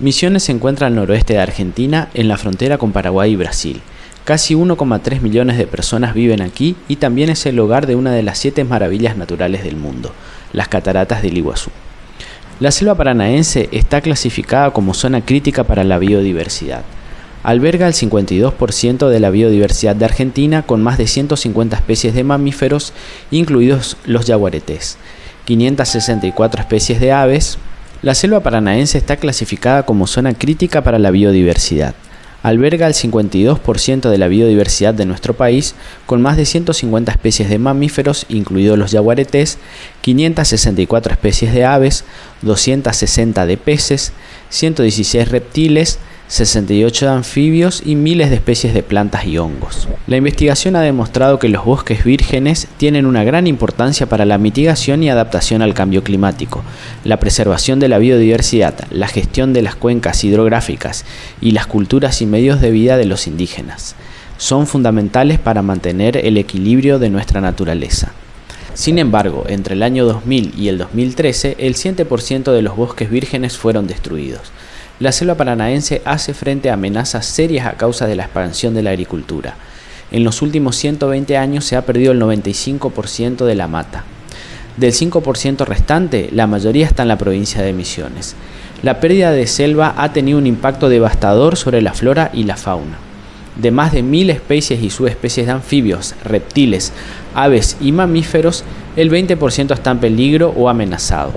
Misiones se encuentra al noroeste de Argentina, en la frontera con Paraguay y Brasil. Casi 1,3 millones de personas viven aquí y también es el hogar de una de las siete maravillas naturales del mundo, las cataratas del Iguazú. La selva paranaense está clasificada como zona crítica para la biodiversidad. Alberga el 52% de la biodiversidad de Argentina con más de 150 especies de mamíferos, incluidos los yaguaretés, 564 especies de aves, la selva paranaense está clasificada como zona crítica para la biodiversidad. Alberga el 52% de la biodiversidad de nuestro país, con más de 150 especies de mamíferos, incluidos los yaguaretés, 564 especies de aves, 260 de peces, 116 reptiles, 68 de anfibios y miles de especies de plantas y hongos. La investigación ha demostrado que los bosques vírgenes tienen una gran importancia para la mitigación y adaptación al cambio climático, la preservación de la biodiversidad, la gestión de las cuencas hidrográficas y las culturas y medios de vida de los indígenas. Son fundamentales para mantener el equilibrio de nuestra naturaleza. Sin embargo, entre el año 2000 y el 2013, el 7% de los bosques vírgenes fueron destruidos la selva paranaense hace frente a amenazas serias a causa de la expansión de la agricultura. En los últimos 120 años se ha perdido el 95% de la mata. Del 5% restante, la mayoría está en la provincia de Misiones. La pérdida de selva ha tenido un impacto devastador sobre la flora y la fauna. De más de mil especies y subespecies de anfibios, reptiles, aves y mamíferos, el 20% está en peligro o amenazado.